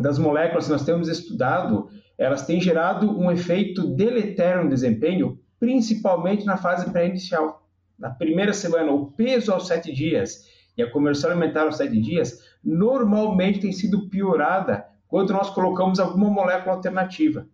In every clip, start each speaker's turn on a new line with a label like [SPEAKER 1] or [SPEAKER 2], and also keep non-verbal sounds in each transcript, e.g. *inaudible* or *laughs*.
[SPEAKER 1] das moléculas que nós temos estudado, elas têm gerado um efeito deletério no desempenho, principalmente na fase pré-inicial. Na primeira semana, o peso aos sete dias e a conversão alimentar aos sete dias normalmente tem sido piorada quando nós colocamos alguma molécula alternativa,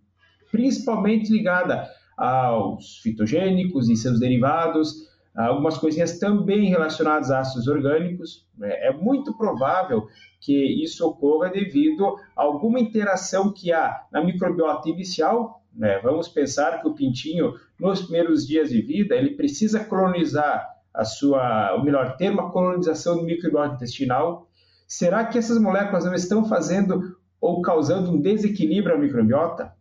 [SPEAKER 1] principalmente ligada aos fitogênicos e seus derivados, algumas coisinhas também relacionadas a ácidos orgânicos. É muito provável que isso ocorra devido a alguma interação que há na microbiota inicial. Né? Vamos pensar que o pintinho, nos primeiros dias de vida, ele precisa colonizar a sua, o melhor termo, a colonização do microbiota intestinal. Será que essas moléculas não estão fazendo ou causando um desequilíbrio à microbiota?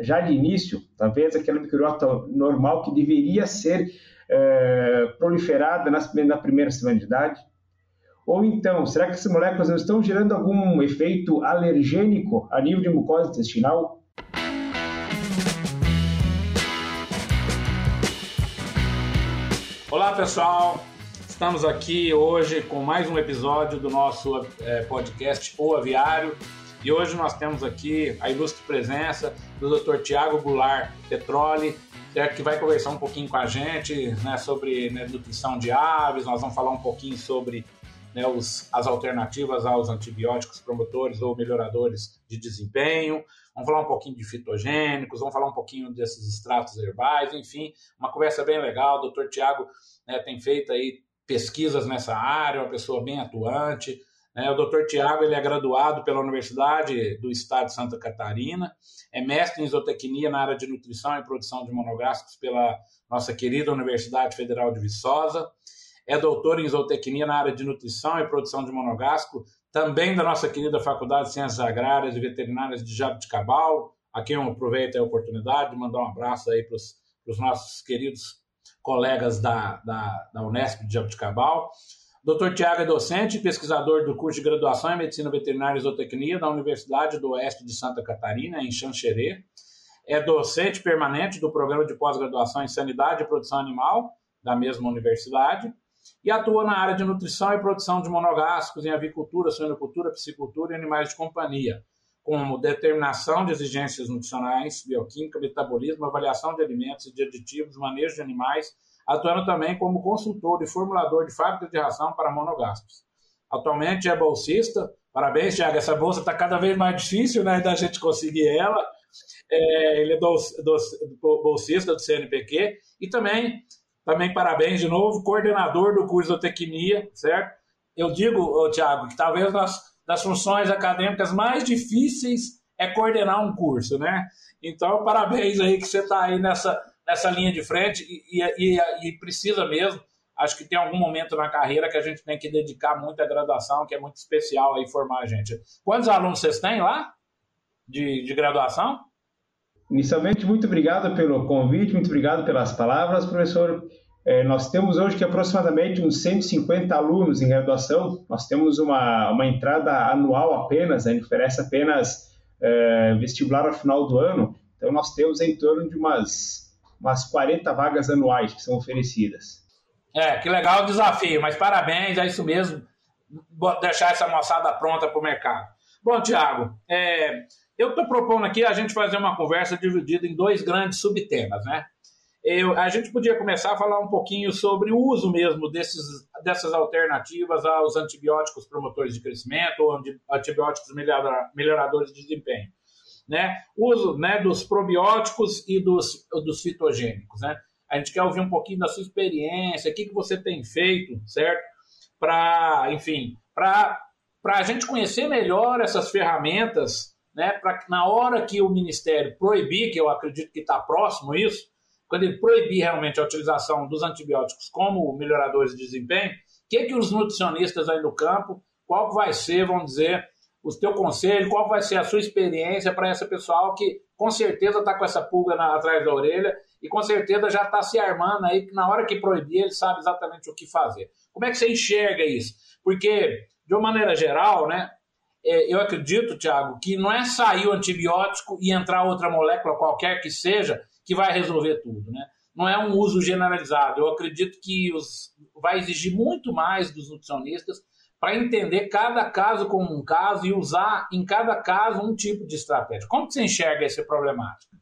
[SPEAKER 1] Já de início, talvez aquela microbiota normal que deveria ser é, proliferada na primeira semana de idade? Ou então, será que essas moléculas não estão gerando algum efeito alergênico a nível de mucosa intestinal?
[SPEAKER 2] Olá pessoal, estamos aqui hoje com mais um episódio do nosso é, podcast O Aviário e hoje nós temos aqui a ilustre presença do Dr. Tiago Goulart Petroli, certo? que vai conversar um pouquinho com a gente né, sobre né, nutrição de aves, nós vamos falar um pouquinho sobre né, os, as alternativas aos antibióticos promotores ou melhoradores de desempenho. Vamos falar um pouquinho de fitogênicos, vamos falar um pouquinho desses extratos herbais, enfim, uma conversa bem legal. O doutor Tiago né, tem feito aí pesquisas nessa área, uma pessoa bem atuante. Né? O doutor Tiago ele é graduado pela Universidade do Estado de Santa Catarina, é mestre em isotecnia na área de nutrição e produção de monográficos pela nossa querida Universidade Federal de Viçosa é doutor em zootecnia na área de nutrição e produção de monogástrico, também da nossa querida Faculdade de Ciências Agrárias e Veterinárias de Jabuticabal, a quem eu aproveito a oportunidade de mandar um abraço aí para os nossos queridos colegas da, da, da Unesp de Jabuticabal. Dr. Tiago é docente e pesquisador do curso de graduação em Medicina Veterinária e Zootecnia da Universidade do Oeste de Santa Catarina, em Xanxerê. É docente permanente do programa de pós-graduação em Sanidade e Produção Animal da mesma universidade e atua na área de nutrição e produção de monogástricos em avicultura, suinocultura, piscicultura e animais de companhia, como determinação de exigências nutricionais, bioquímica, metabolismo, avaliação de alimentos e de aditivos, manejo de animais, atuando também como consultor e formulador de fábrica de ração para monogástricos. Atualmente é bolsista. Parabéns, Tiago. Essa bolsa está cada vez mais difícil né, da gente conseguir ela. É, ele é do, do, bolsista do CNPq e também também parabéns de novo, coordenador do curso de tecnia, certo? Eu digo, Tiago, que talvez das funções acadêmicas mais difíceis é coordenar um curso, né? Então, parabéns aí que você está aí nessa, nessa linha de frente e, e, e, precisa mesmo. Acho que tem algum momento na carreira que a gente tem que dedicar muito à graduação, que é muito especial aí formar a gente. Quantos alunos vocês têm lá de, de graduação?
[SPEAKER 1] Inicialmente, muito obrigado pelo convite, muito obrigado pelas palavras, professor. É, nós temos hoje que aproximadamente uns 150 alunos em graduação. Nós temos uma, uma entrada anual apenas, a gente oferece apenas é, vestibular ao final do ano. Então, nós temos em torno de umas, umas 40 vagas anuais que são oferecidas.
[SPEAKER 2] É, que legal o desafio, mas parabéns, é isso mesmo, deixar essa moçada pronta para o mercado. Bom, Tiago, é, eu estou propondo aqui a gente fazer uma conversa dividida em dois grandes subtemas, né? Eu, a gente podia começar a falar um pouquinho sobre o uso mesmo desses, dessas alternativas aos antibióticos promotores de crescimento ou antibióticos melhoradores de desempenho. Né? Uso né, dos probióticos e dos, dos fitogênicos. Né? A gente quer ouvir um pouquinho da sua experiência, o que, que você tem feito, certo? Para, enfim, para a gente conhecer melhor essas ferramentas né, para que na hora que o Ministério proibir, que eu acredito que está próximo isso, quando ele proibir realmente a utilização dos antibióticos como melhoradores de desempenho, o que, que os nutricionistas aí no campo, qual vai ser, vamos dizer, o teu conselho, qual vai ser a sua experiência para essa pessoal que com certeza está com essa pulga na, atrás da orelha e com certeza já está se armando aí que na hora que proibir ele sabe exatamente o que fazer. Como é que você enxerga isso? Porque, de uma maneira geral, né, é, eu acredito, Tiago, que não é sair o antibiótico e entrar outra molécula qualquer que seja que vai resolver tudo, né? Não é um uso generalizado. Eu acredito que os, vai exigir muito mais dos nutricionistas para entender cada caso como um caso e usar em cada caso um tipo de estratégia. Como que você enxerga essa problemática?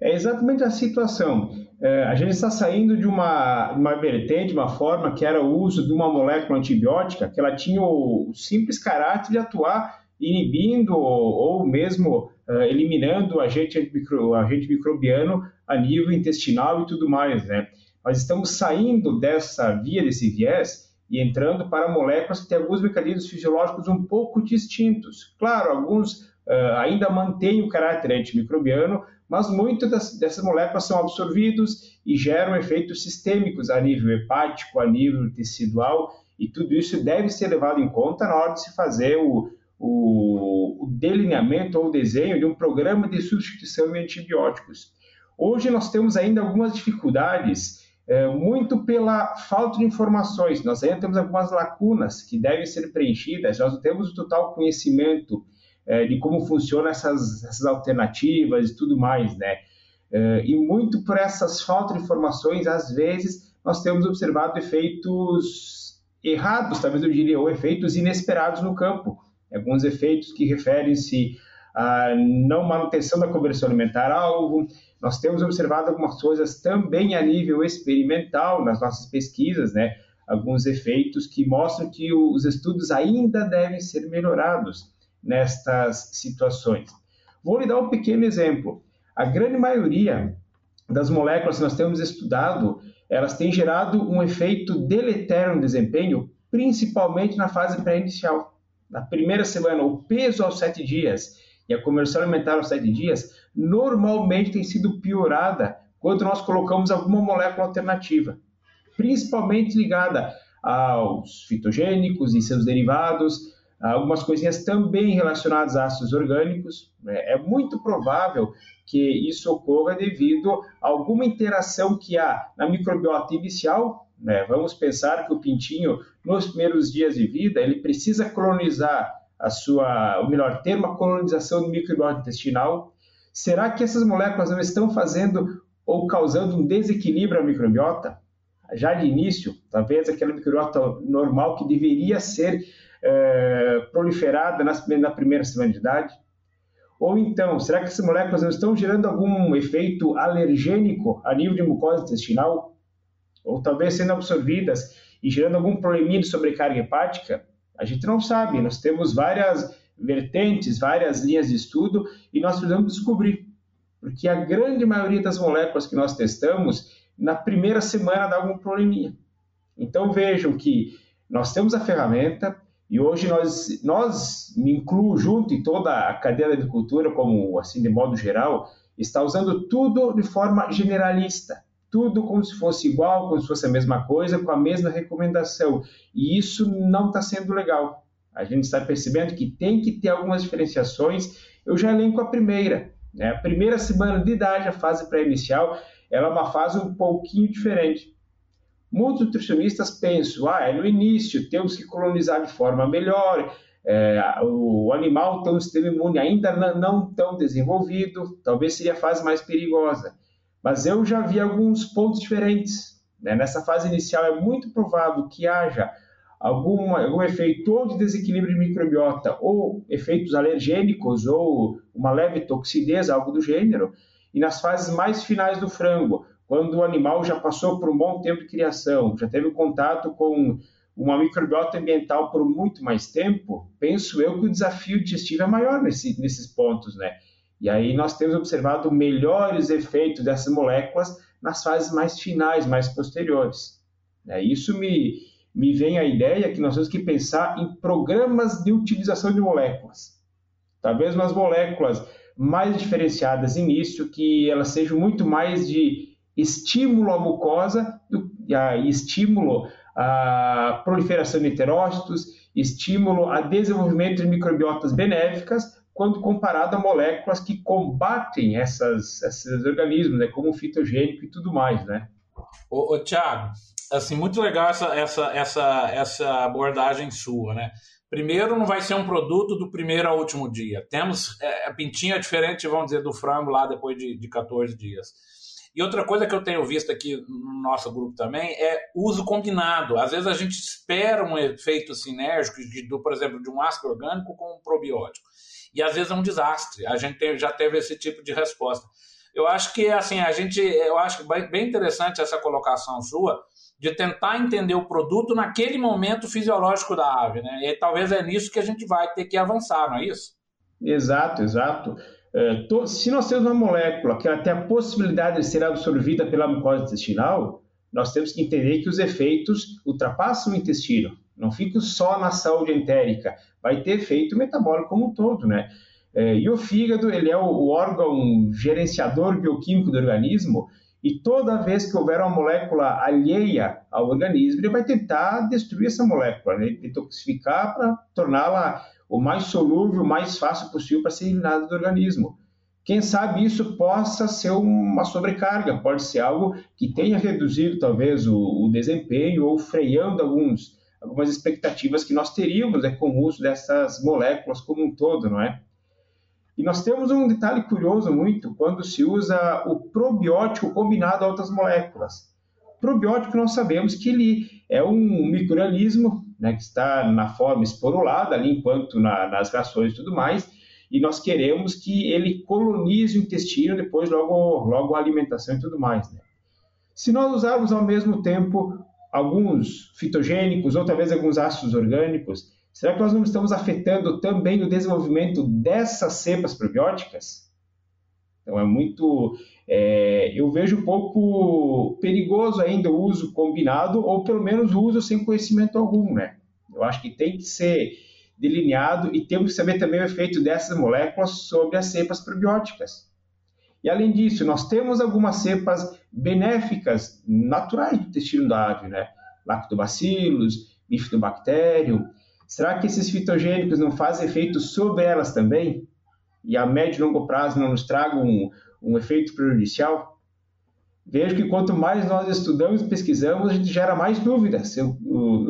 [SPEAKER 1] É exatamente a situação. É, a gente está saindo de uma, uma vertente, uma forma que era o uso de uma molécula antibiótica, que ela tinha o simples caráter de atuar inibindo ou, ou mesmo uh, eliminando o agente, micro, agente microbiano a nível intestinal e tudo mais, né? Nós estamos saindo dessa via, desse viés, e entrando para moléculas que têm alguns mecanismos fisiológicos um pouco distintos. Claro, alguns uh, ainda mantêm o caráter antimicrobiano, mas muitas dessas moléculas são absorvidos e geram efeitos sistêmicos a nível hepático, a nível tecidual, e tudo isso deve ser levado em conta na hora de se fazer o, o, o delineamento ou desenho de um programa de substituição de antibióticos. Hoje nós temos ainda algumas dificuldades, é, muito pela falta de informações. Nós ainda temos algumas lacunas que devem ser preenchidas, nós não temos o total conhecimento é, de como funcionam essas, essas alternativas e tudo mais, né? É, e muito por essas faltas de informações, às vezes, nós temos observado efeitos errados, talvez eu diria, ou efeitos inesperados no campo alguns efeitos que referem-se à não manutenção da conversão alimentar alvo. Nós temos observado algumas coisas também a nível experimental nas nossas pesquisas, né? Alguns efeitos que mostram que os estudos ainda devem ser melhorados nestas situações. Vou lhe dar um pequeno exemplo. A grande maioria das moléculas que nós temos estudado, elas têm gerado um efeito deletério no desempenho, principalmente na fase pré-inicial na primeira semana, o peso aos sete dias e a conversão alimentar aos sete dias, normalmente tem sido piorada quando nós colocamos alguma molécula alternativa, principalmente ligada aos fitogênicos e seus derivados, algumas coisinhas também relacionadas a ácidos orgânicos. Né? É muito provável que isso ocorra devido a alguma interação que há na microbiota inicial né? Vamos pensar que o pintinho, nos primeiros dias de vida, ele precisa colonizar a sua, o melhor termo, a colonização do microbiota intestinal. Será que essas moléculas não estão fazendo ou causando um desequilíbrio à microbiota? Já de início, talvez aquela microbiota normal que deveria ser é, proliferada na primeira semana de idade? Ou então, será que essas moléculas não estão gerando algum efeito alergênico a nível de mucosa intestinal? ou talvez sendo absorvidas e gerando algum probleminha de sobrecarga hepática, a gente não sabe. Nós temos várias vertentes, várias linhas de estudo e nós precisamos descobrir. Porque a grande maioria das moléculas que nós testamos, na primeira semana dá algum probleminha. Então vejam que nós temos a ferramenta e hoje nós, nós me incluo junto e toda a cadeia da agricultura, como assim de modo geral, está usando tudo de forma generalista tudo como se fosse igual, como se fosse a mesma coisa, com a mesma recomendação. E isso não está sendo legal. A gente está percebendo que tem que ter algumas diferenciações. Eu já elenco a primeira. Né? A primeira semana de idade, a fase pré-inicial, ela é uma fase um pouquinho diferente. Muitos nutricionistas pensam, ah, é no início, temos que colonizar de forma melhor, é, o animal tem um sistema imune ainda não tão desenvolvido, talvez seria a fase mais perigosa. Mas eu já vi alguns pontos diferentes. Né? Nessa fase inicial, é muito provável que haja algum, algum efeito ou de desequilíbrio de microbiota, ou efeitos alergênicos, ou uma leve toxidez, algo do gênero. E nas fases mais finais do frango, quando o animal já passou por um bom tempo de criação, já teve contato com uma microbiota ambiental por muito mais tempo, penso eu que o desafio digestivo é maior nesse, nesses pontos, né? E aí nós temos observado melhores efeitos dessas moléculas nas fases mais finais, mais posteriores. É, isso me, me vem a ideia que nós temos que pensar em programas de utilização de moléculas. Talvez umas moléculas mais diferenciadas início, que elas sejam muito mais de estímulo à mucosa e estímulo à proliferação de heterócitos, estímulo a desenvolvimento de microbiotas benéficas, quando comparado a moléculas que combatem essas, esses organismos, né, como o fitogênico e tudo mais, né?
[SPEAKER 2] Ô, ô Tiago, assim, muito legal essa, essa, essa, essa abordagem sua, né? Primeiro, não vai ser um produto do primeiro ao último dia. Temos é, a pintinha diferente, vamos dizer, do frango lá depois de, de 14 dias. E outra coisa que eu tenho visto aqui no nosso grupo também é uso combinado. Às vezes a gente espera um efeito sinérgico, de, do, por exemplo, de um ácido orgânico com um probiótico. E às vezes é um desastre. A gente tem, já teve esse tipo de resposta. Eu acho que assim a gente, eu acho bem interessante essa colocação sua de tentar entender o produto naquele momento fisiológico da ave, né? E talvez é nisso que a gente vai ter que avançar, não é isso?
[SPEAKER 1] Exato, exato. É, se nós temos uma molécula que ela tem a possibilidade de ser absorvida pela mucosa intestinal, nós temos que entender que os efeitos ultrapassam o intestino, não ficam só na saúde entérica, vai ter efeito metabólico como um todo, né? É, e o fígado, ele é o órgão gerenciador bioquímico do organismo, e toda vez que houver uma molécula alheia ao organismo, ele vai tentar destruir essa molécula, né? detoxificar para torná-la o mais solúvel, o mais fácil possível para ser eliminada do organismo. Quem sabe isso possa ser uma sobrecarga, pode ser algo que tenha reduzido talvez o, o desempenho ou freando alguns, algumas expectativas que nós teríamos né, com o uso dessas moléculas como um todo, não é? E nós temos um detalhe curioso muito quando se usa o probiótico combinado a outras moléculas. Probiótico nós sabemos que ele é um microorganismo né, que está na forma esporulada ali enquanto na, nas rações e tudo mais, e nós queremos que ele colonize o intestino depois logo logo a alimentação e tudo mais. Né? Se nós usarmos ao mesmo tempo alguns fitogênicos ou talvez alguns ácidos orgânicos, Será que nós não estamos afetando também o desenvolvimento dessas cepas probióticas? Então é muito. É, eu vejo um pouco perigoso ainda o uso combinado, ou pelo menos o uso sem conhecimento algum, né? Eu acho que tem que ser delineado e temos que saber também o efeito dessas moléculas sobre as cepas probióticas. E além disso, nós temos algumas cepas benéficas naturais do intestino da ave, né? Lactobacillus, bifidobacterium, Será que esses fitogênicos não fazem efeito sobre elas também? E a médio e longo prazo não nos tragam um, um efeito prejudicial? Vejo que quanto mais nós estudamos e pesquisamos, a gente gera mais dúvidas. Eu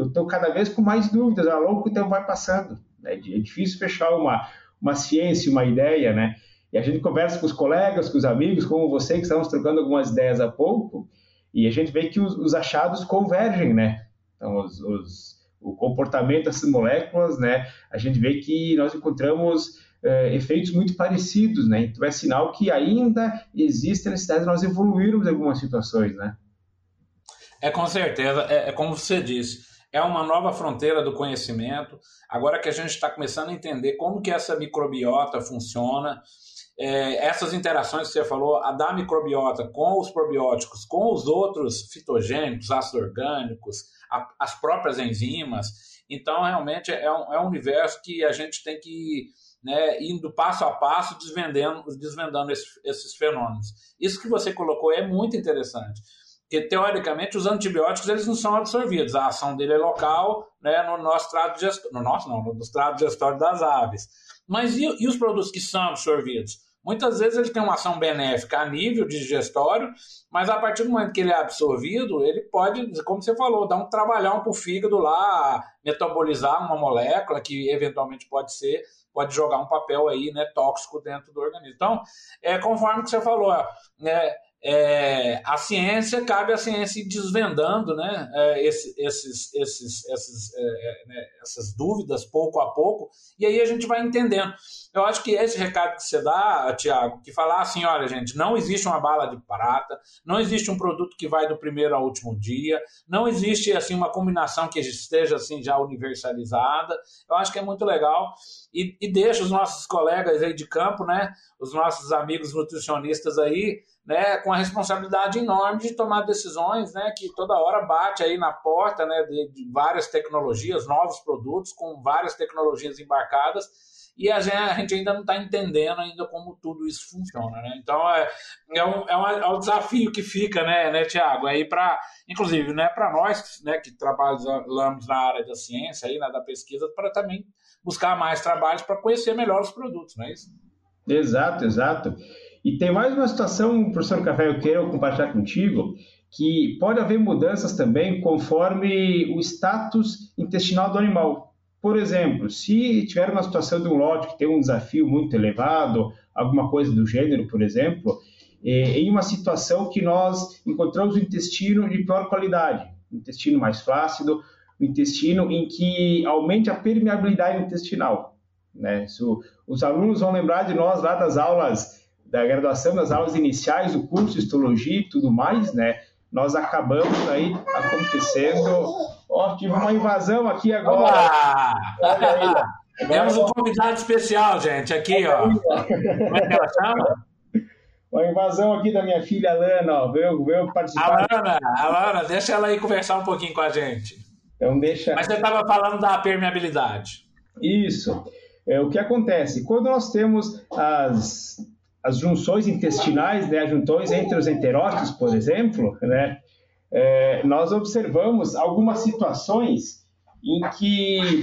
[SPEAKER 1] estou cada vez com mais dúvidas ao longo que o tempo vai passando. É, é difícil fechar uma, uma ciência, uma ideia, né? E a gente conversa com os colegas, com os amigos, como você, que estamos trocando algumas ideias há pouco, e a gente vê que os, os achados convergem, né? Então, os, os o comportamento dessas moléculas, né, a gente vê que nós encontramos é, efeitos muito parecidos, né? Então é sinal que ainda existe a necessidade de nós evoluirmos em algumas situações, né?
[SPEAKER 2] É com certeza, é, é como você disse, é uma nova fronteira do conhecimento. Agora que a gente está começando a entender como que essa microbiota funciona, é, essas interações que você falou, a da microbiota com os probióticos, com os outros fitogênicos, ácidos orgânicos, a, as próprias enzimas. Então, realmente, é um, é um universo que a gente tem que né, indo passo a passo, desvendando, desvendando esses, esses fenômenos. Isso que você colocou é muito interessante porque teoricamente os antibióticos eles não são absorvidos, a ação dele é local, né, no nosso trato digestório, no nosso não, no trato digestório das aves. Mas e, e, os produtos que são absorvidos? Muitas vezes ele tem uma ação benéfica a nível digestório, mas a partir do momento que ele é absorvido, ele pode, como você falou, dar um trabalhão para o fígado lá, metabolizar uma molécula que eventualmente pode ser, pode jogar um papel aí, né, tóxico dentro do organismo. Então, é conforme que você falou, né, é, a ciência, cabe a ciência ir desvendando né, é, esse, esses, esses, esses, é, é né, essas dúvidas pouco a pouco, e aí a gente vai entendendo. Eu acho que esse recado que você dá, Tiago, que falar assim: olha, gente, não existe uma bala de prata, não existe um produto que vai do primeiro ao último dia, não existe assim uma combinação que esteja assim já universalizada. Eu acho que é muito legal e, e deixa os nossos colegas aí de campo, né, os nossos amigos nutricionistas aí né, com a responsabilidade enorme de tomar decisões, né, que toda hora bate aí na porta, né, de, de várias tecnologias, novos produtos com várias tecnologias embarcadas e a gente, a gente ainda não está entendendo ainda como tudo isso funciona, né? Então é, é, um, é, um, é um desafio que fica, né, né Tiago? Aí para, inclusive, né, para nós, né, que trabalhamos na área da ciência aí, né, da pesquisa, para também buscar mais trabalhos para conhecer melhor os produtos, não é isso?
[SPEAKER 1] Exato, exato. E tem mais uma situação, professor Café, eu quero compartilhar contigo, que pode haver mudanças também conforme o status intestinal do animal. Por exemplo, se tiver uma situação de um lote que tem um desafio muito elevado, alguma coisa do gênero, por exemplo, eh, em uma situação que nós encontramos o intestino de pior qualidade, intestino mais flácido, intestino em que aumente a permeabilidade intestinal. Né? os alunos vão lembrar de nós lá das aulas da graduação, das aulas iniciais do curso Histologia e tudo mais, né? Nós acabamos aí acontecendo. Ó, oh, tive uma invasão aqui agora.
[SPEAKER 2] Temos um convidado especial, gente, aqui, ó. Como é que ela chama?
[SPEAKER 1] Uma invasão aqui da minha filha Alana, ó. Veio, veio participar.
[SPEAKER 2] Alana, Alana, deixa ela aí conversar um pouquinho com a gente.
[SPEAKER 1] Então deixa.
[SPEAKER 2] Mas você estava falando da permeabilidade.
[SPEAKER 1] Isso. É, o que acontece? Quando nós temos as, as junções intestinais, né, as junções entre os enterócitos, por exemplo, né, é, nós observamos algumas situações em que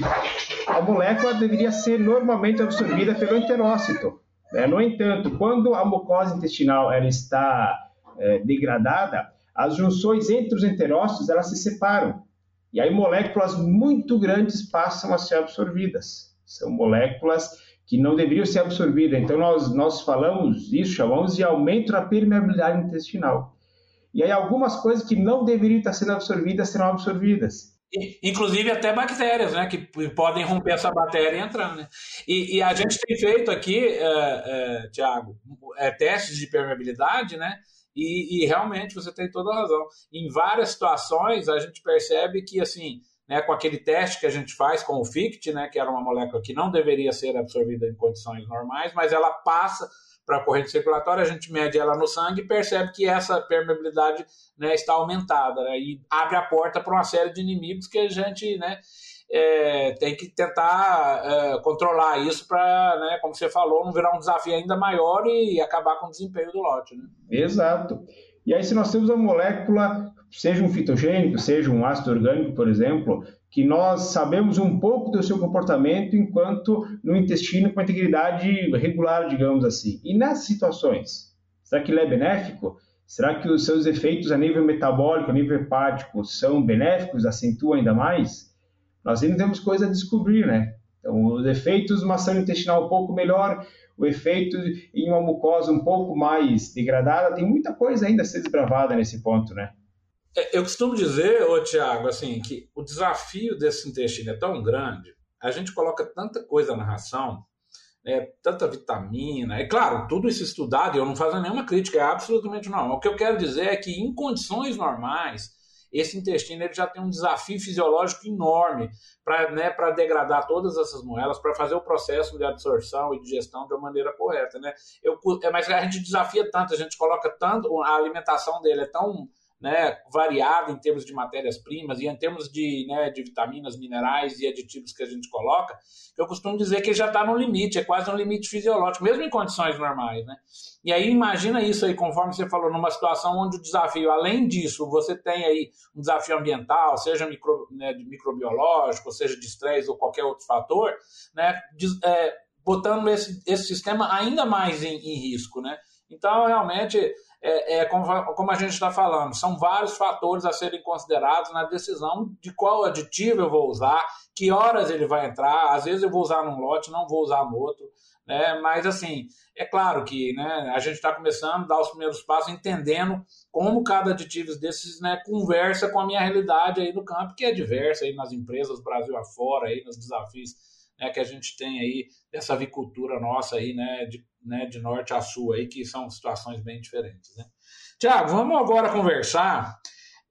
[SPEAKER 1] a molécula deveria ser normalmente absorvida pelo enterócito. Né? No entanto, quando a mucosa intestinal ela está é, degradada, as junções entre os enterócitos elas se separam. E aí moléculas muito grandes passam a ser absorvidas. São moléculas que não deveriam ser absorvidas. Então nós, nós falamos isso, chamamos de aumento da permeabilidade intestinal. E aí algumas coisas que não deveriam estar sendo absorvidas serão absorvidas.
[SPEAKER 2] Inclusive até bactérias, né? Que podem romper essa bactéria e entrar, né? E, e a gente tem feito aqui, é, é, Tiago, é, testes de permeabilidade, né? E, e, realmente você tem toda a razão. Em várias situações a gente percebe que assim, né, com aquele teste que a gente faz com o FICT, né, que era uma molécula que não deveria ser absorvida em condições normais, mas ela passa para a corrente circulatória, a gente mede ela no sangue e percebe que essa permeabilidade né, está aumentada né, e abre a porta para uma série de inimigos que a gente né, é, tem que tentar é, controlar isso para, né, como você falou, não virar um desafio ainda maior e acabar com o desempenho do lote. Né?
[SPEAKER 1] Exato. E aí, se nós temos a molécula, seja um fitogênico, seja um ácido orgânico, por exemplo, que nós sabemos um pouco do seu comportamento enquanto no intestino com integridade regular, digamos assim. E nessas situações, será que ele é benéfico? Será que os seus efeitos a nível metabólico, a nível hepático, são benéficos, acentuam ainda mais? nós ainda temos coisa a descobrir, né? Então, os efeitos de uma ação intestinal um pouco melhor, o efeito em uma mucosa um pouco mais degradada, tem muita coisa ainda a ser desbravada nesse ponto, né?
[SPEAKER 2] É, eu costumo dizer, ô Tiago, assim, que o desafio desse intestino é tão grande, a gente coloca tanta coisa na ração, né, tanta vitamina, é claro, tudo isso estudado, e eu não faço nenhuma crítica, é absolutamente normal. O que eu quero dizer é que em condições normais, esse intestino ele já tem um desafio fisiológico enorme para né, degradar todas essas moedas, para fazer o processo de absorção e digestão de uma maneira correta. Né? Eu, é, mas a gente desafia tanto, a gente coloca tanto, a alimentação dele é tão né, variado em termos de matérias-primas e em termos de, né, de vitaminas, minerais e aditivos que a gente coloca, eu costumo dizer que já está no limite, é quase um limite fisiológico, mesmo em condições normais. Né? E aí imagina isso aí, conforme você falou, numa situação onde o desafio, além disso, você tem aí um desafio ambiental, seja micro, né, microbiológico, seja de estresse ou qualquer outro fator, né, é, botando esse, esse sistema ainda mais em, em risco. Né? Então, realmente, é, é como, como, a gente está falando, são vários fatores a serem considerados na decisão de qual aditivo eu vou usar, que horas ele vai entrar. Às vezes eu vou usar num lote, não vou usar no outro. Né? Mas, assim, é claro que né, a gente está começando a dar os primeiros passos, entendendo como cada aditivo desses né, conversa com a minha realidade aí no campo, que é diversa aí nas empresas Brasil afora, aí nos desafios né, que a gente tem aí dessa avicultura nossa aí, né, de né, de norte a sul aí, que são situações bem diferentes. Né? Tiago, vamos agora conversar.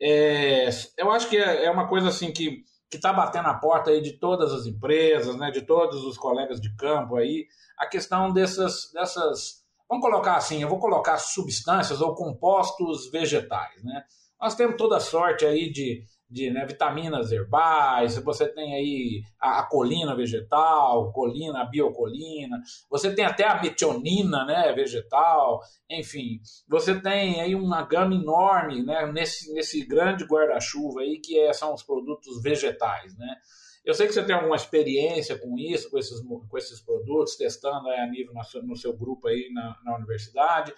[SPEAKER 2] É, eu acho que é, é uma coisa assim que que está batendo a porta aí de todas as empresas, né, de todos os colegas de campo aí, a questão dessas, dessas, vamos colocar assim, eu vou colocar substâncias ou compostos vegetais, né? Nós temos toda sorte aí de de né, vitaminas herbais, você tem aí a, a, colina vegetal, colina, biocolina, você tem até a metionina né, vegetal, enfim, você tem aí uma gama enorme né, nesse, nesse grande guarda-chuva aí que é, são os produtos vegetais, né? Eu sei que você tem alguma experiência com isso, com esses, com esses produtos, testando a nível no seu, no seu grupo aí na, na universidade.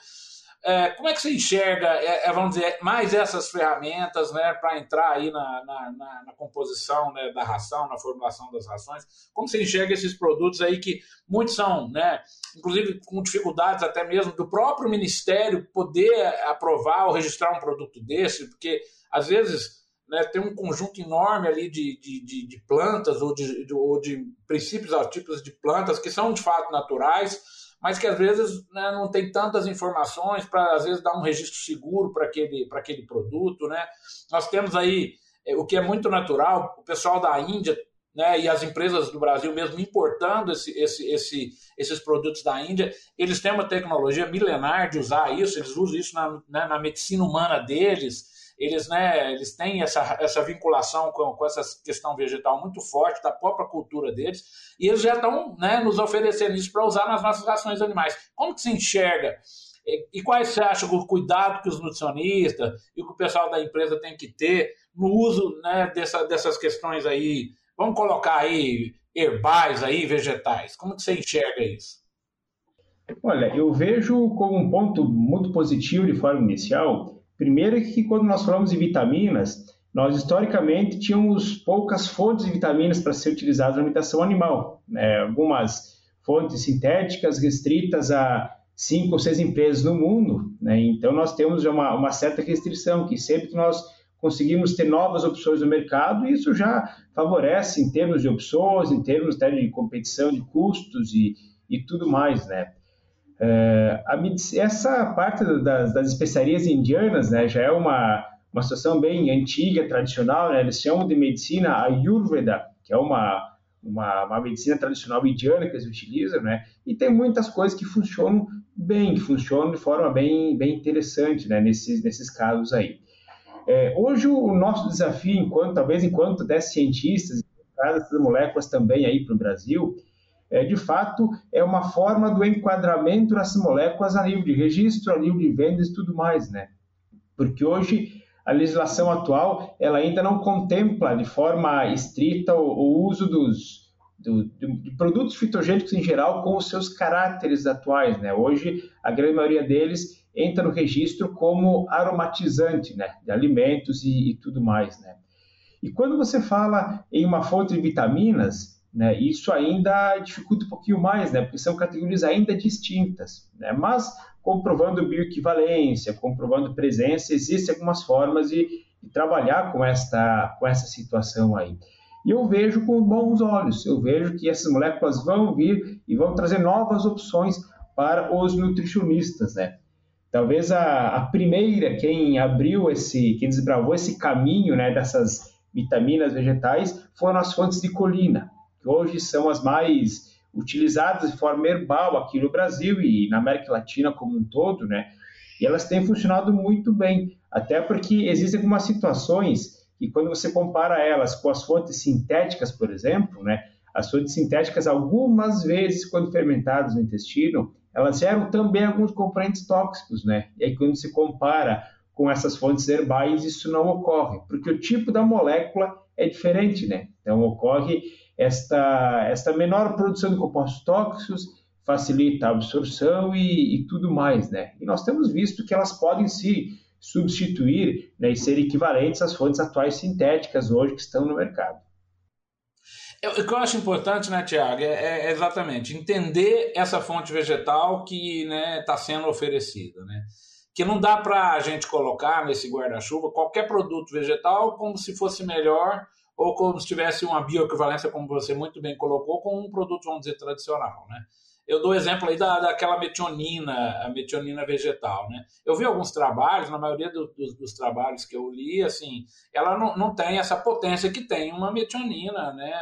[SPEAKER 2] É, como é que você enxerga, é, é, vamos dizer, mais essas ferramentas né, para entrar aí na, na, na, na composição né, da ração, na formulação das rações? Como você enxerga esses produtos aí que muitos são, né, inclusive com dificuldades até mesmo do próprio Ministério poder aprovar ou registrar um produto desse, porque às vezes né, tem um conjunto enorme ali de, de, de, plantas ou de, de, ou de princípios atípicos de plantas que são de fato naturais, mas que às vezes né, não tem tantas informações para, às vezes, dar um registro seguro para aquele, aquele produto. Né? Nós temos aí é, o que é muito natural, o pessoal da Índia né, e as empresas do Brasil mesmo importando esse, esse, esse, esses produtos da Índia, eles têm uma tecnologia milenar de usar isso, eles usam isso na, né, na medicina humana deles, eles, né, eles têm essa, essa vinculação com, com essa questão vegetal muito forte da própria cultura deles, e eles já estão né, nos oferecendo isso para usar nas nossas rações animais. Como que se enxerga? E, quais você acha o cuidado que os nutricionistas e o que o pessoal da empresa tem que ter no uso né, dessa, dessas questões aí? Vamos colocar aí herbais aí, vegetais. Como que você enxerga isso?
[SPEAKER 1] Olha, eu vejo como um ponto muito positivo de forma inicial Primeiro que quando nós falamos de vitaminas, nós historicamente tínhamos poucas fontes de vitaminas para ser utilizadas na alimentação animal. Né? Algumas fontes sintéticas restritas a cinco ou seis empresas no mundo. Né? Então nós temos uma, uma certa restrição que sempre que nós conseguimos ter novas opções no mercado, isso já favorece em termos de opções, em termos até de competição de custos e, e tudo mais, né? É, a, essa parte das, das, especiarias indianas né, já é uma, uma situação bem antiga, tradicional, né, eles chamam de medicina Ayurveda, que é uma, uma, uma, medicina tradicional indiana que eles utilizam, né, e tem muitas coisas que funcionam bem, que funcionam de forma bem, bem interessante né, nesses, nesses casos aí. É, hoje o nosso desafio, enquanto talvez enquanto até cientistas, essas moléculas também aí para o Brasil, é, de fato, é uma forma do enquadramento das moléculas a nível de registro, a nível de vendas e tudo mais, né? Porque hoje a legislação atual ela ainda não contempla de forma estrita o, o uso dos do, de produtos fitogênicos em geral com os seus caracteres atuais, né? Hoje a grande maioria deles entra no registro como aromatizante, né? De alimentos e, e tudo mais, né? E quando você fala em uma fonte de vitaminas, né? Isso ainda dificulta um pouquinho mais, né? porque são categorias ainda distintas. Né? Mas, comprovando bioequivalência, comprovando presença, existem algumas formas de, de, trabalhar com esta, com essa situação aí. E eu vejo com bons olhos, eu vejo que essas moléculas vão vir e vão trazer novas opções para os nutricionistas, né? Talvez a, a primeira, quem abriu esse, quem desbravou esse caminho, né, dessas vitaminas vegetais, foram as fontes de colina, que hoje são as mais utilizadas de forma herbal aqui no Brasil e na América Latina como um todo, né? E elas têm funcionado muito bem, até porque existem algumas situações que quando você compara elas com as fontes sintéticas, por exemplo, né? As fontes sintéticas, algumas vezes, quando fermentadas no intestino, elas geram também alguns componentes tóxicos, né? E aí, quando se compara com essas fontes herbais, isso não ocorre, porque o tipo da molécula é diferente, né? Então, ocorre esta, esta menor produção de compostos tóxicos facilita a absorção e, e, tudo mais, né? E nós temos visto que elas podem se substituir né, e ser equivalentes às fontes atuais sintéticas hoje que estão no mercado.
[SPEAKER 2] O que eu acho importante, né, Tiago, é, é, exatamente entender essa fonte vegetal que está né, tá sendo oferecida, né? Que não dá para a gente colocar nesse guarda-chuva qualquer produto vegetal como se fosse melhor ou como se tivesse uma bioequivalência, como você muito bem colocou, com um produto, vamos dizer, tradicional, né? Eu dou exemplo aí da, daquela metionina, a metionina vegetal, né? Eu vi alguns trabalhos, na maioria do, dos, dos, trabalhos que eu li, assim, ela não, não tem essa potência que tem uma metionina, né?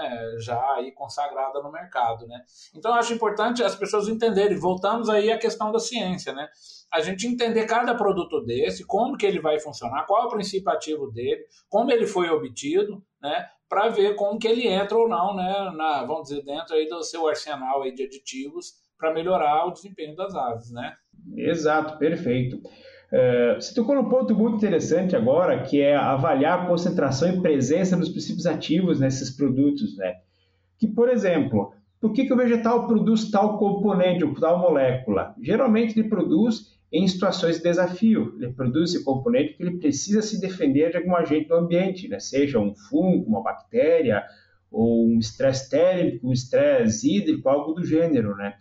[SPEAKER 2] Já aí consagrada no mercado, né? Então, eu acho importante as pessoas entenderem. Voltamos aí à questão da ciência, né? a gente entender cada produto desse, como que ele vai funcionar, qual é o princípio ativo dele, como ele foi obtido, né, para ver como que ele entra ou não, né, na, vamos dizer, dentro aí do seu arsenal aí de aditivos para melhorar o desempenho das aves, né?
[SPEAKER 1] Exato, perfeito. Uh, você tocou num ponto muito interessante agora, que é avaliar a concentração e presença dos princípios ativos nesses produtos, né? Que, por exemplo, por que, que o vegetal produz tal componente ou tal molécula? Geralmente ele produz em situações de desafio. Ele produz esse componente porque ele precisa se defender de algum agente do ambiente, né? seja um fungo, uma bactéria, ou um estresse térmico, um estresse hídrico, algo do gênero. Né?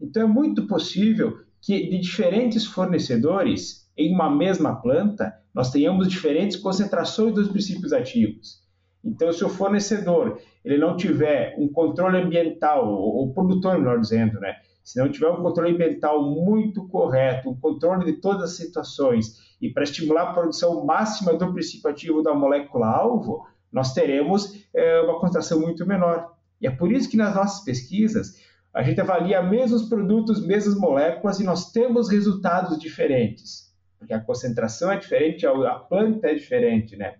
[SPEAKER 1] Então é muito possível que de diferentes fornecedores em uma mesma planta nós tenhamos diferentes concentrações dos princípios ativos. Então, se o fornecedor ele não tiver um controle ambiental, ou produtor, melhor dizendo, né, se não tiver um controle ambiental muito correto, um controle de todas as situações, e para estimular a produção máxima do princípio ativo da molécula-alvo, nós teremos é, uma concentração muito menor. E é por isso que nas nossas pesquisas a gente avalia mesmos produtos, mesmas moléculas e nós temos resultados diferentes, porque a concentração é diferente, a planta é diferente, né?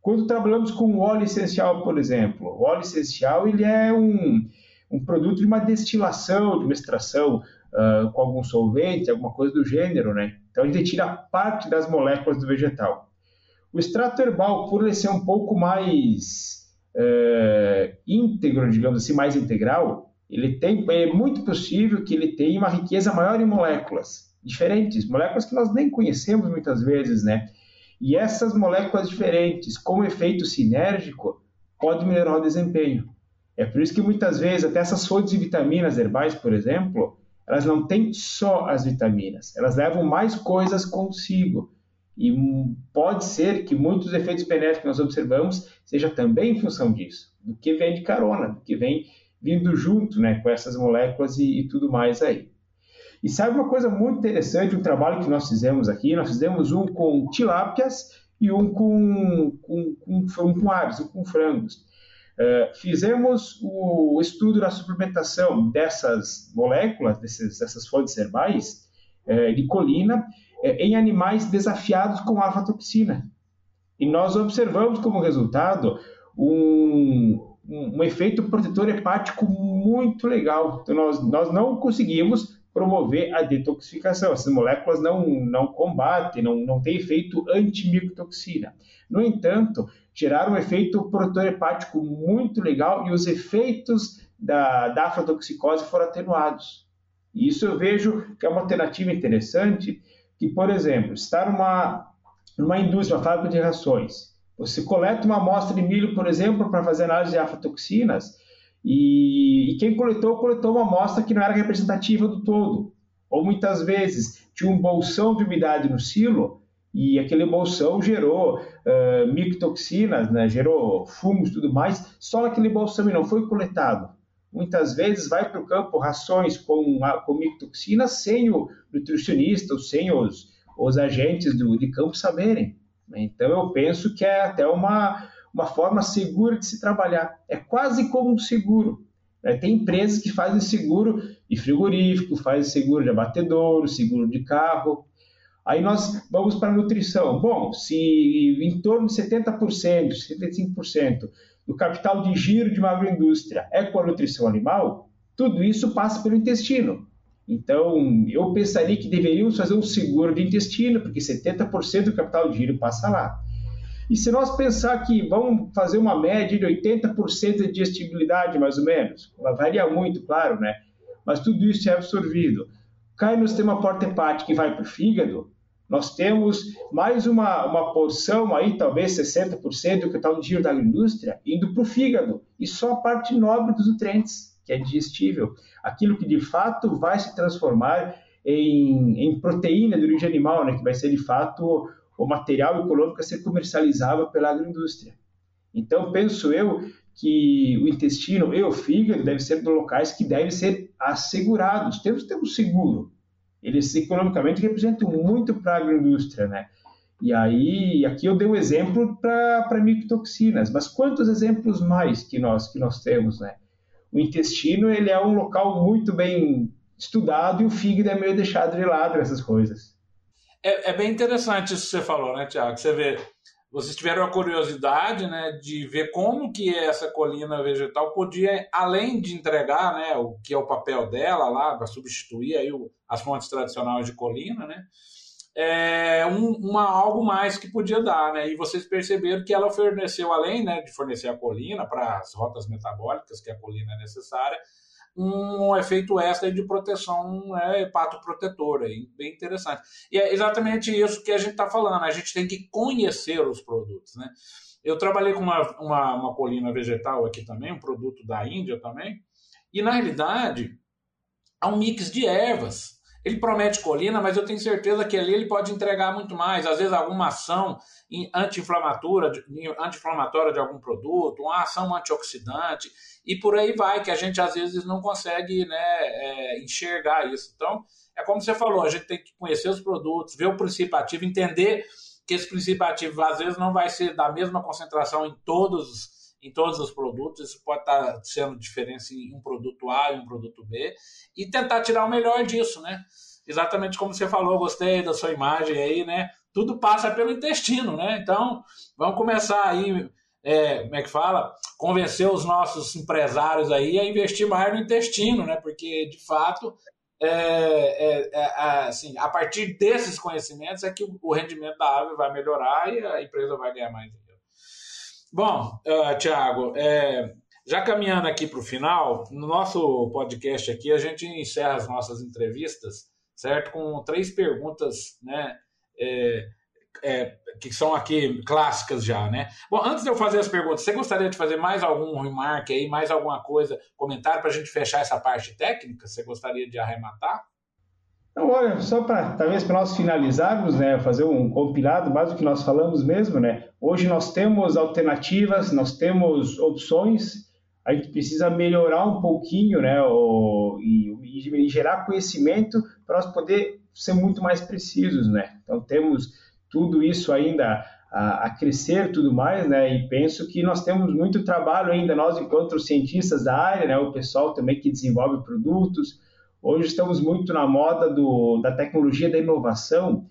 [SPEAKER 1] Quando trabalhamos com óleo essencial, por exemplo, o óleo essencial ele é um, um produto de uma destilação, de uma extração uh, com algum solvente, alguma coisa do gênero, né? Então a gente tira parte das moléculas do vegetal. O extrato herbal, por ele ser um pouco mais uh, íntegro, digamos assim, mais integral, ele tem, é muito possível que ele tenha uma riqueza maior em moléculas diferentes, moléculas que nós nem conhecemos muitas vezes, né? E essas moléculas diferentes, com efeito sinérgico, podem melhorar o desempenho. É por isso que muitas vezes até essas fontes de vitaminas herbais, por exemplo, elas não têm só as vitaminas, elas levam mais coisas consigo. E pode ser que muitos efeitos benéficos que nós observamos seja também em função disso, do que vem de carona, do que vem vindo junto né, com essas moléculas e, e tudo mais aí. E sabe uma coisa muito interessante, um trabalho que nós fizemos aqui, nós fizemos um com tilápias e um com, com, com, com aves, um com frangos. Uh, fizemos o estudo da suplementação dessas moléculas, desses, dessas fontes herbais, uh, de colina, uh, em animais desafiados com aflatoxina. E nós observamos como resultado um, um, um, efeito protetor hepático muito legal. Então, nós, nós não conseguimos promover a detoxificação. Essas moléculas não, não combatem, não, não têm efeito antimicotoxina. No entanto, geraram um efeito protetor hepático muito legal e os efeitos da, da aflatoxicose foram atenuados. E isso eu vejo que é uma alternativa interessante, que, por exemplo, está numa, numa indústria, uma fábrica de rações, você coleta uma amostra de milho, por exemplo, para fazer análise de aflatoxinas, e, e, quem coletou, coletou uma amostra que não era representativa do todo. Ou muitas vezes tinha um bolsão de umidade no silo e aquele bolsão gerou uh, micotoxinas, né, gerou fungos e tudo mais, só naquele bolsão e não foi coletado. Muitas vezes vai para o campo rações com, com micotoxinas sem o nutricionista ou sem os, os agentes do, de campo saberem. Então eu penso que é até uma, uma forma segura de se trabalhar. É quase como um seguro. Né? Tem empresas que fazem seguro de frigorífico, fazem seguro de abatedouro, seguro de carro. Aí nós vamos para a nutrição. Bom, se em torno de 70%, 75% do capital de giro de uma agroindústria é com a nutrição animal, tudo isso passa pelo intestino. Então, eu pensaria que deveríamos fazer um seguro de intestino, porque 70% do capital de giro passa lá. E se nós pensar que vamos fazer uma média de 80% de digestibilidade, mais ou menos, varia muito, claro, né? Mas tudo isso é absorvido. Cai no sistema porta hepático e vai para o fígado, nós temos mais uma, uma porção aí, talvez 60% do capital de giro da agroindústria, indo para o fígado, e só a parte nobre dos nutrientes, que é digestível. Aquilo que de fato vai se transformar em, em proteína de origem animal, né, que vai ser de fato o material econômico a ser comercializável pela agroindústria. Então, penso eu que o intestino e o fígado devem ser locais que devem ser assegurados. Temos que ter um seguro. Eles economicamente representam muito para a agroindústria, né? E aí, aqui eu dei um exemplo para micotoxinas, mas quantos exemplos mais que nós que nós temos, né? O intestino ele é um local muito bem estudado e o fígado é meio deixado de lado nessas coisas.
[SPEAKER 2] É, é, bem interessante isso que você falou, né, Tiago? Você vê, vocês tiveram a curiosidade, né, de ver como que essa colina vegetal podia, além de entregar, né, o que é o papel dela lá para substituir aí o, as fontes tradicionais de colina, né, é um, uma algo mais que podia dar, né? E vocês perceberam que ela forneceu, além né, de fornecer a colina para as rotas metabólicas que a colina é necessária, um efeito extra de proteção né, hepatoprotetora, bem interessante. E é exatamente isso que a gente está falando, a gente tem que conhecer os produtos, né? Eu trabalhei com uma, uma, uma colina vegetal aqui também, um produto da Índia também, e na realidade há um mix de ervas. Ele promete colina, mas eu tenho certeza que ali ele pode entregar muito mais. Às vezes, alguma ação anti-inflamatória anti de algum produto, uma ação antioxidante, e por aí vai, que a gente às vezes não consegue né, é, enxergar isso. Então, é como você falou, a gente tem que conhecer os produtos, ver o princípio ativo, entender que esse princípio ativo às vezes não vai ser da mesma concentração em todos em todos os produtos, isso pode estar sendo diferença em um produto A e um produto B, e tentar tirar o melhor disso, né? Exatamente como você falou, gostei da sua imagem aí, né? Tudo passa pelo intestino, né? Então, vamos começar aí, é, como é que fala? Convencer os nossos empresários aí a investir mais no intestino, né? Porque, de fato, é, é, é, assim, a partir desses conhecimentos é que o, rendimento da ave vai melhorar e a empresa vai ganhar mais. Bom, uh, Tiago, é, já caminhando aqui para o final, no nosso podcast aqui, a gente encerra as nossas entrevistas, certo? Com três perguntas, né? É, é, que são aqui clássicas já, né? Bom, antes de eu fazer as perguntas, você gostaria de fazer mais algum remarque aí, mais alguma coisa, comentário para a gente fechar essa parte técnica? Você gostaria de arrematar?
[SPEAKER 1] Então, olha, só para talvez para nós finalizarmos, né, fazer um compilado mais do que nós falamos mesmo, né? Hoje nós temos alternativas, nós temos opções, a gente precisa melhorar um pouquinho, né, o, e, e gerar conhecimento para nós poder ser muito mais precisos, né? Então temos tudo isso ainda a, a, crescer tudo mais, né? E penso que nós temos muito trabalho ainda nós enquanto cientistas da área, né? O pessoal também que desenvolve produtos. Hoje estamos muito na moda do, da tecnologia da inovação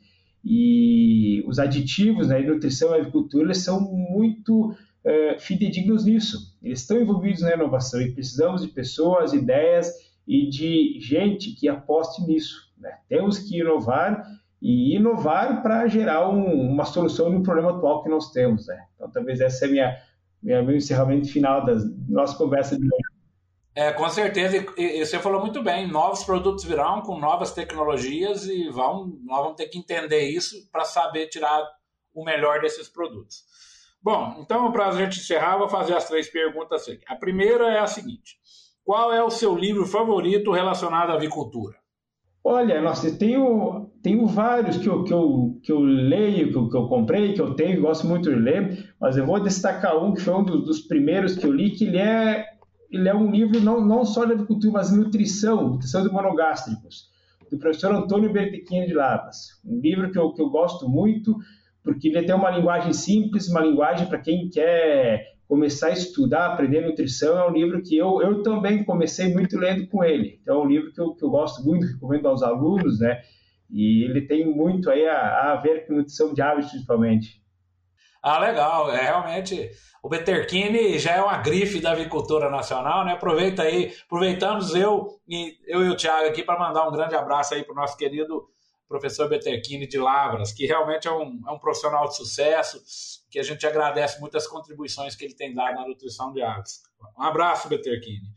[SPEAKER 1] e os aditivos, né? nutrição e agricultura são muito é, fidedignos nisso. Eles estão envolvidos na inovação e precisamos de pessoas, ideias e de gente que aposte nisso. Né? Temos que inovar e inovar para gerar um, uma solução no problema atual que nós temos. Né? Então, talvez esse é minha, minha, meu encerramento final da nossa conversa de hoje.
[SPEAKER 2] É, com certeza, e, e, você falou muito bem, novos produtos virão com novas tecnologias e vão, nós vamos ter que entender isso para saber tirar o melhor desses produtos. Bom, então para a gente encerrar, vou fazer as três perguntas aqui. A primeira é a seguinte: qual é o seu livro favorito relacionado à avicultura?
[SPEAKER 1] Olha, nossa, tenho, tenho vários que eu, que, eu, que eu leio, que eu, que eu comprei, que eu tenho, gosto muito de ler, mas eu vou destacar um que foi um dos, dos primeiros que eu li, que ele é, ele é um livro não, não só de agricultura, mas de nutrição, nutrição de monogástricos, do professor Antônio Bertequinha de Lavas. Um livro que eu, que eu gosto muito, porque ele tem uma linguagem simples, uma linguagem para quem quer começar a estudar, aprender nutrição, é um livro que eu, eu também comecei muito lendo com ele. Então, é um livro que eu, que eu gosto muito, recomendo aos alunos, né? E ele tem muito aí a, a ver com nutrição de aves, principalmente.
[SPEAKER 2] Ah, legal. É realmente o Beterkini já é uma grife da avicultura nacional, né? Aproveita aí, aproveitamos eu e eu e o Thiago aqui para mandar um grande abraço aí para o nosso querido professor Beterkini de Lavras, que realmente é um, é um profissional de sucesso, que a gente agradece muitas contribuições que ele tem dado na nutrição de aves. Um abraço, Beterkini.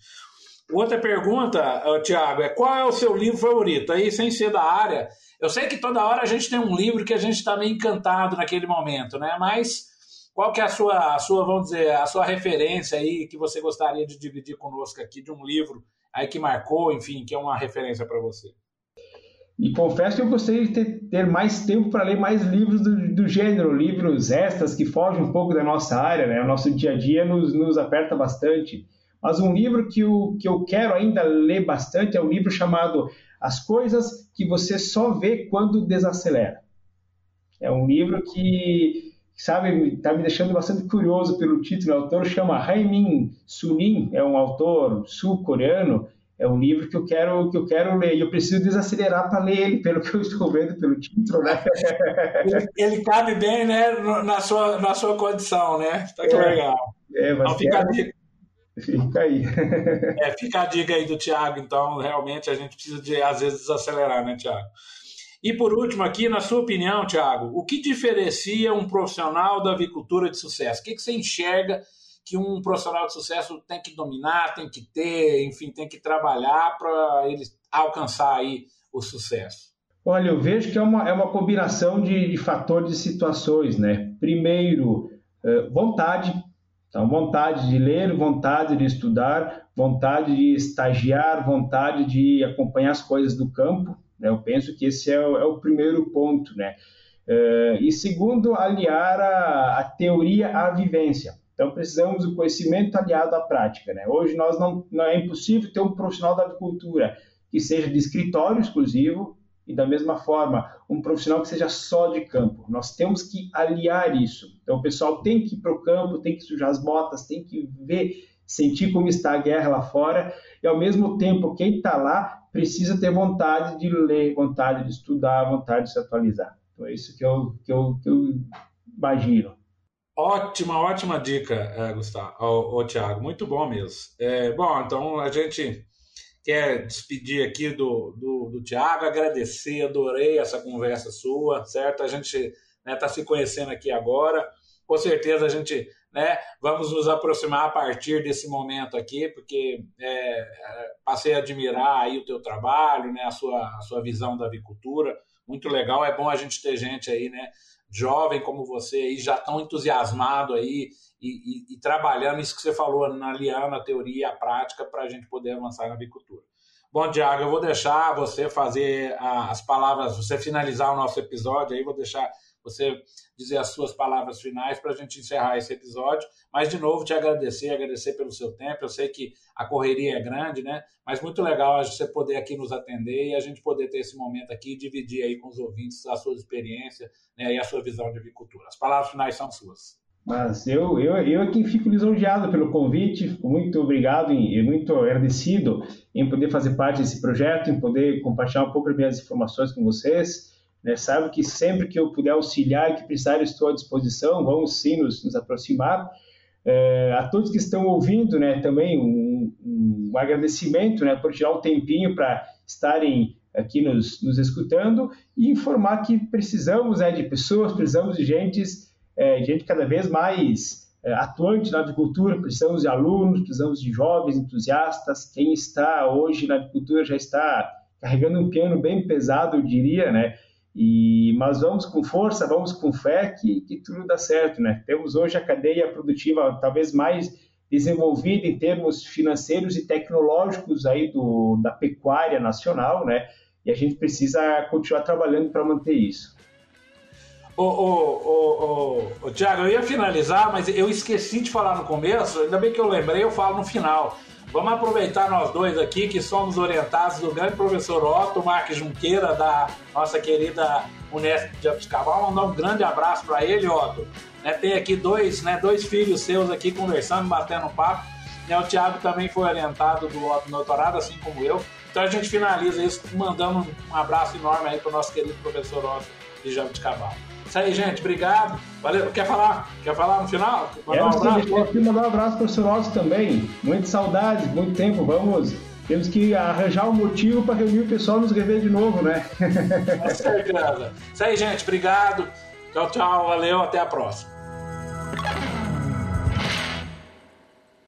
[SPEAKER 2] Outra pergunta, Tiago, é qual é o seu livro favorito? Aí, sem ser da área, eu sei que toda hora a gente tem um livro que a gente está meio encantado naquele momento, né? Mas qual que é a sua, a sua, vamos dizer, a sua referência aí que você gostaria de dividir conosco aqui de um livro aí que marcou, enfim, que é uma referência para você?
[SPEAKER 1] E confesso que eu gostaria de ter, ter mais tempo para ler mais livros do, do, gênero, livros extras que fogem um pouco da nossa área, né? O nosso dia a dia nos, nos aperta bastante. Mas um livro que eu, que eu quero ainda ler bastante é um livro chamado As Coisas que Você Só Vê Quando Desacelera. É um livro que, sabe, está me deixando bastante curioso pelo título. O autor chama Haimin Sunim, é um autor sul-coreano, é um livro que eu quero que eu quero ler. E eu preciso desacelerar para ler ele pelo que eu estou vendo pelo título né? *laughs*
[SPEAKER 2] Ele, ele cabe bem né na sua na sua condição né? Tá que é, legal.
[SPEAKER 1] É, mas então, fica, dica, fica aí
[SPEAKER 2] é, fica a dica aí do Tiago então realmente a gente precisa de às vezes desacelerar né Tiago e por último aqui na sua opinião Tiago o que diferencia um profissional da avicultura de sucesso o que, que você enxerga que um profissional de sucesso tem que dominar, tem que ter, enfim, tem que trabalhar para ele alcançar aí o sucesso?
[SPEAKER 1] Olha, eu vejo que é uma, é uma combinação de, de fatores e situações, né? Primeiro, eh, vontade, então vontade de ler, vontade de estudar, vontade de estagiar, vontade de acompanhar as coisas do campo, né? Eu penso que esse é o, é o primeiro ponto, né? Uh, e segundo, aliar a, a, teoria à vivência. Então, precisamos do conhecimento aliado à prática. Né? Hoje, nós não, não é impossível ter um profissional da agricultura que seja de escritório exclusivo e, da mesma forma, um profissional que seja só de campo. Nós temos que aliar isso. Então, o pessoal tem que ir para o campo, tem que sujar as botas, tem que ver, sentir como está a guerra lá fora, e, ao mesmo tempo, quem está lá precisa ter vontade de ler, vontade de estudar, vontade de se atualizar. Então é isso que eu, que eu, que eu imagino.
[SPEAKER 2] Ótima, ótima dica, é, Gustavo, ô, ô, Tiago, muito bom mesmo. É, bom, então a gente quer despedir aqui do, do, do Tiago, agradecer, adorei essa conversa sua, certo? A gente está né, tá se conhecendo aqui agora, com certeza a gente né, vamos nos aproximar a partir desse momento aqui, porque é, é passei a admirar aí o teu trabalho, né, a sua, a sua visão da avicultura, muito legal. É bom a gente ter gente aí, né, jovem como você aí, já tão entusiasmado aí e, e, e trabalhando isso que você falou, aliando a teoria e a prática para a gente poder avançar na avicultura. Bom, Diago, eu vou deixar você fazer as palavras, você finalizar o nosso episódio aí, vou deixar você dizer as suas palavras finais para a gente encerrar esse episódio. Mas, de novo, te agradecer, agradecer pelo seu tempo. Eu sei que a correria é grande, né? Mas muito legal você poder aqui nos atender e a gente poder ter esse momento aqui e dividir aí com os ouvintes a sua experiência né, e a sua visão de agricultura. As palavras finais são suas.
[SPEAKER 1] Mas eu, eu, eu aqui fico lisonjeado pelo convite, muito obrigado e muito agradecido em poder fazer parte desse projeto, em poder compartilhar um pouco das minhas informações com vocês. Né? Sabe que sempre que eu puder auxiliar que precisar, estou à disposição. Vamos sim nos, nos aproximar. É, a todos que estão ouvindo, né, também um, um agradecimento né, por tirar um tempinho para estarem aqui nos, nos, escutando e informar que precisamos né, de pessoas, precisamos de gente, é, gente cada vez mais é, atuante na agricultura, precisamos de alunos, precisamos de jovens entusiastas. Quem está hoje na agricultura já está carregando um piano bem pesado, eu diria, né? E, mas vamos com força, vamos com fé que, que tudo dá certo, né? Temos hoje a cadeia produtiva talvez mais desenvolvida em termos financeiros e tecnológicos aí do, da pecuária nacional, né? E a gente precisa continuar trabalhando para manter isso.
[SPEAKER 2] Ô, Tiago, eu ia finalizar, mas eu esqueci de falar no começo, ainda bem que eu lembrei, eu falo no final. Vamos aproveitar nós dois aqui, que somos orientados do grande professor Otto Marques Junqueira, da nossa querida Unesp de Abiscaval. Mandar um grande abraço para ele, Otto. Né, tem aqui dois, né, dois filhos seus aqui conversando, batendo papo. Né, o Thiago também foi orientado do Otto doutorado, assim como eu. Então a gente finaliza isso mandando um abraço enorme aí para o nosso querido professor Otto de Jabuticabal. Isso aí, gente. Obrigado. Valeu. Quer falar? Quer falar no final?
[SPEAKER 1] Mandar um abraço? Aqui mandar um abraço para o senhor Otto também. Muita saudade, muito tempo. Vamos. Temos que arranjar um motivo para reunir o pessoal e nos rever de novo, né?
[SPEAKER 2] Com certeza. Isso aí, gente. Obrigado. Tchau, tchau. Valeu. Até a próxima.